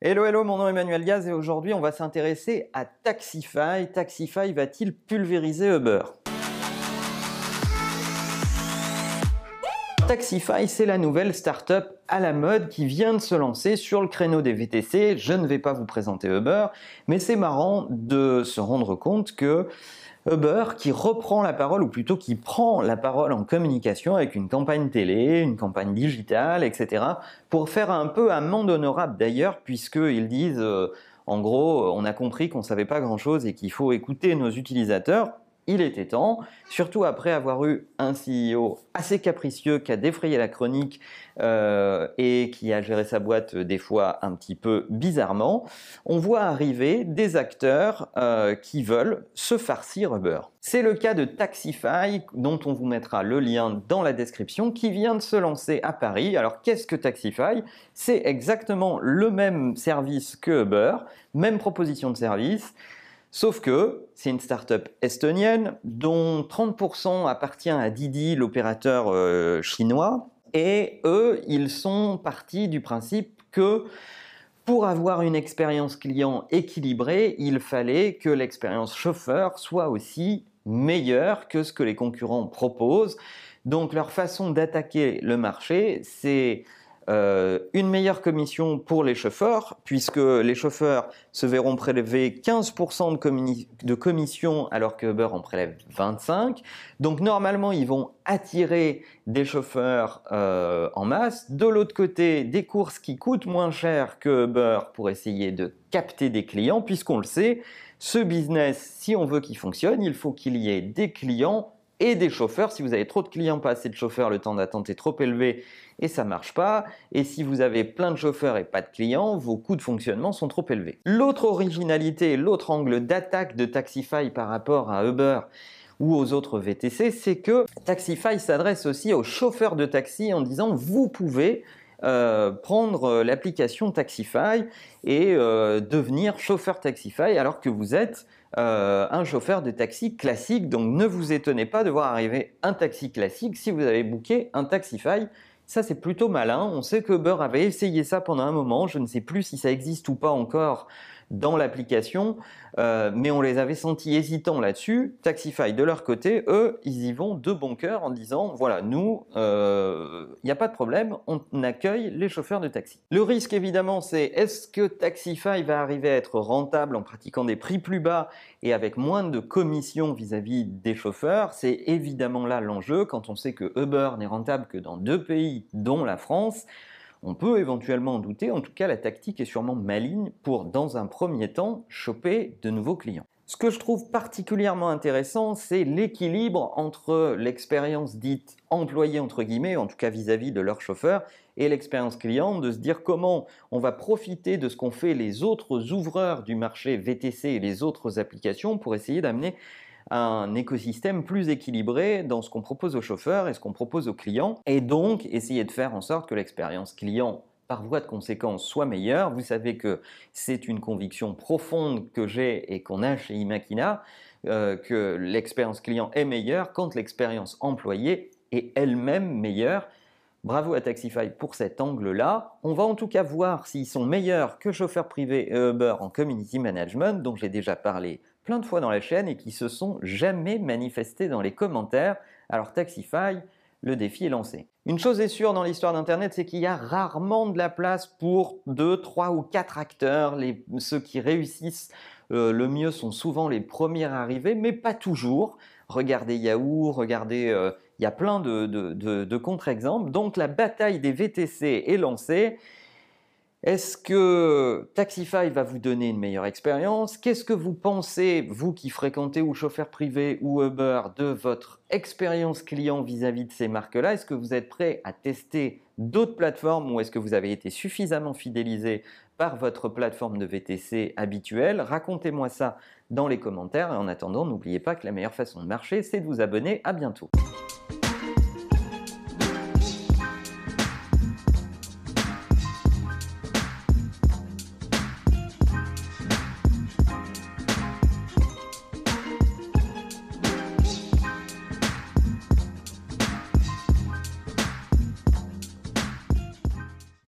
Hello, hello, mon nom est Emmanuel Gaz et aujourd'hui on va s'intéresser à Taxify. Taxify va-t-il pulvériser Uber? Taxify, c'est la nouvelle startup à la mode qui vient de se lancer sur le créneau des VTC. Je ne vais pas vous présenter Uber, mais c'est marrant de se rendre compte que Uber qui reprend la parole, ou plutôt qui prend la parole en communication avec une campagne télé, une campagne digitale, etc., pour faire un peu un monde honorable d'ailleurs, puisqu'ils disent, euh, en gros, on a compris qu'on ne savait pas grand-chose et qu'il faut écouter nos utilisateurs il était temps, surtout après avoir eu un CEO assez capricieux qui a défrayé la chronique euh, et qui a géré sa boîte euh, des fois un petit peu bizarrement, on voit arriver des acteurs euh, qui veulent se farcir Uber. C'est le cas de Taxify, dont on vous mettra le lien dans la description, qui vient de se lancer à Paris. Alors qu'est-ce que Taxify? C'est exactement le même service que Uber, même proposition de service. Sauf que c'est une start-up estonienne dont 30% appartient à Didi, l'opérateur euh, chinois. Et eux, ils sont partis du principe que pour avoir une expérience client équilibrée, il fallait que l'expérience chauffeur soit aussi meilleure que ce que les concurrents proposent. Donc leur façon d'attaquer le marché, c'est euh, une meilleure commission pour les chauffeurs, puisque les chauffeurs se verront prélever 15% de, commission alors que Uber en prélève 25%. Donc normalement, ils vont attirer des chauffeurs euh, en masse. De l'autre côté, des courses qui coûtent moins cher que Uber pour essayer de capter des clients, puisqu'on le sait, ce business, si on veut qu'il fonctionne, il faut qu'il y ait des clients et des chauffeurs. Si vous avez trop de clients, pas assez de chauffeurs, le temps d'attente est trop élevé et ça marche pas. Et si vous avez plein de chauffeurs et pas de clients, vos coûts de fonctionnement sont trop élevés. L'autre originalité, l'autre angle d'attaque de Taxify par rapport à Uber ou aux autres VTC, c'est que Taxify s'adresse aussi aux chauffeurs de taxi en disant vous pouvez euh, prendre l'application Taxify et euh, devenir chauffeur Taxify alors que vous êtes euh, un chauffeur de taxi classique. Donc ne vous étonnez pas de voir arriver un taxi classique si vous avez booké un Taxify ça, c'est plutôt malin. On sait que Uber avait essayé ça pendant un moment. Je ne sais plus si ça existe ou pas encore dans l'application, euh, mais on les avait sentis hésitants là-dessus. Taxify, de leur côté, eux, ils y vont de bon cœur en disant, voilà, nous, il euh, n'y a pas de problème, on accueille les chauffeurs de taxi. Le risque, évidemment, c'est est-ce que Taxify va arriver à être rentable en pratiquant des prix plus bas et avec moins de commissions vis-à-vis -vis des chauffeurs? C'est évidemment là l'enjeu quand on sait que Uber n'est rentable que dans deux pays, dont la France. On peut éventuellement en douter, en tout cas la tactique est sûrement maligne pour, dans un premier temps, choper de nouveaux clients. Ce que je trouve particulièrement intéressant, c'est l'équilibre entre l'expérience dite employée, entre guillemets, en tout cas vis-à-vis -vis de leur chauffeur, et l'expérience client, de se dire comment on va profiter de ce qu'ont fait les autres ouvreurs du marché VTC et les autres applications pour essayer d'amener un écosystème plus équilibré dans ce qu'on propose aux chauffeurs et ce qu'on propose aux clients, et donc essayer de faire en sorte que l'expérience client par voie de conséquence soit meilleure. Vous savez que c'est une conviction profonde que j'ai et qu'on a chez Imakina, euh, que l'expérience client est meilleure quand l'expérience employée est elle-même meilleure. Bravo à Taxify pour cet angle-là. On va en tout cas voir s'ils sont meilleurs que chauffeurs privés et Uber en community management, dont j'ai déjà parlé plein de fois dans la chaîne et qui se sont jamais manifestés dans les commentaires. Alors Taxify, le défi est lancé. Une chose est sûre dans l'histoire d'Internet, c'est qu'il y a rarement de la place pour deux, trois ou quatre acteurs. Les, ceux qui réussissent euh, le mieux sont souvent les premiers arrivés, mais pas toujours. Regardez Yahoo, regardez, euh, il y a plein de, de contre-exemples. Donc la bataille des VTC est lancée. Est-ce que Taxify va vous donner une meilleure expérience? Qu'est-ce que vous pensez, vous qui fréquentez ou chauffeur privé ou Uber, de votre expérience client vis-à-vis de ces marques-là? Est-ce que vous êtes prêt à tester d'autres plateformes ou est-ce que vous avez été suffisamment fidélisé par votre plateforme de VTC habituelle? Racontez-moi ça dans les commentaires et en attendant, n'oubliez pas que la meilleure façon de marcher, c'est de vous abonner. À bientôt.